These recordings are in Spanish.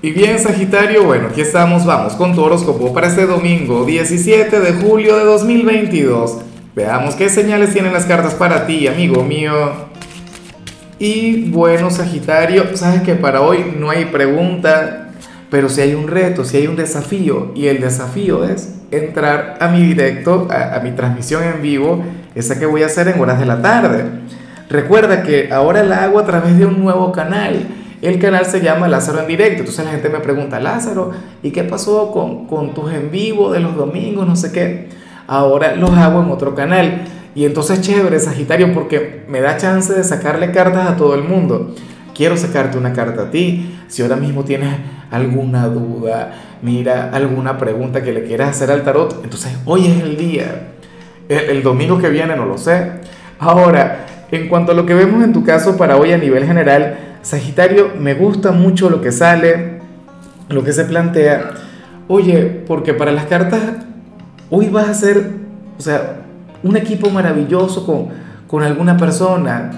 Y bien, Sagitario, bueno, aquí estamos, vamos con tu horóscopo para este domingo 17 de julio de 2022. Veamos qué señales tienen las cartas para ti, amigo mío. Y bueno, Sagitario, sabes que para hoy no hay pregunta, pero si hay un reto, si hay un desafío, y el desafío es entrar a mi directo, a, a mi transmisión en vivo, esa que voy a hacer en horas de la tarde. Recuerda que ahora la hago a través de un nuevo canal el canal se llama Lázaro en directo. Entonces la gente me pregunta, Lázaro, ¿y qué pasó con, con tus en vivo de los domingos? No sé qué. Ahora los hago en otro canal. Y entonces chévere, Sagitario, porque me da chance de sacarle cartas a todo el mundo. Quiero sacarte una carta a ti. Si ahora mismo tienes alguna duda, mira, alguna pregunta que le quieras hacer al tarot, entonces hoy es el día. El, el domingo que viene no lo sé. Ahora, en cuanto a lo que vemos en tu caso para hoy a nivel general, Sagitario, me gusta mucho lo que sale, lo que se plantea. Oye, porque para las cartas, hoy vas a ser, o sea, un equipo maravilloso con, con alguna persona.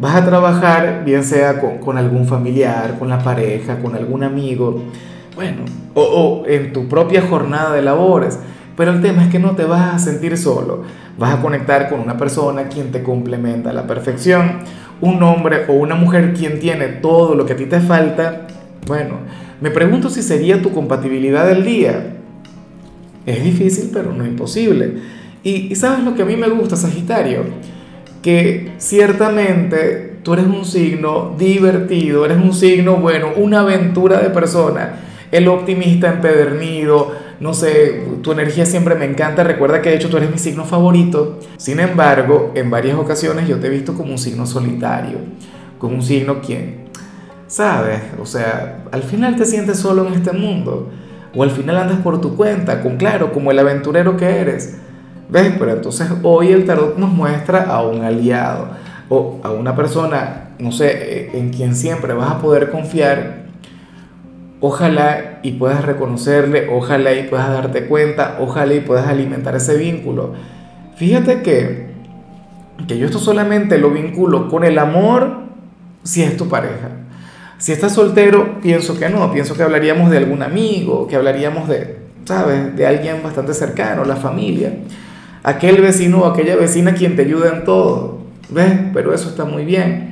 Vas a trabajar, bien sea con, algún familiar, con la pareja, con algún amigo, bueno, o en tu propia jornada de labores. Pero el tema es que no te vas a sentir solo. Vas a conectar con una persona quien te complementa a la perfección un hombre o una mujer quien tiene todo lo que a ti te falta, bueno, me pregunto si sería tu compatibilidad del día. Es difícil, pero no imposible. Y, y, sabes lo que a mí me gusta, Sagitario, que ciertamente tú eres un signo divertido, eres un signo, bueno, una aventura de persona, el optimista empedernido, no sé, tu energía siempre me encanta, recuerda que de hecho tú eres mi signo favorito. Sin embargo, en varias ocasiones yo te he visto como un signo solitario, como un signo quien, ¿sabes? O sea, al final te sientes solo en este mundo, o al final andas por tu cuenta, con claro, como el aventurero que eres. ¿Ves? Pero entonces hoy el tarot nos muestra a un aliado, o a una persona, no sé, en quien siempre vas a poder confiar ojalá y puedas reconocerle, ojalá y puedas darte cuenta, ojalá y puedas alimentar ese vínculo. Fíjate que, que yo esto solamente lo vinculo con el amor si es tu pareja. Si estás soltero, pienso que no, pienso que hablaríamos de algún amigo, que hablaríamos de, ¿sabes?, de alguien bastante cercano, la familia, aquel vecino o aquella vecina quien te ayuda en todo, ¿ves? Pero eso está muy bien.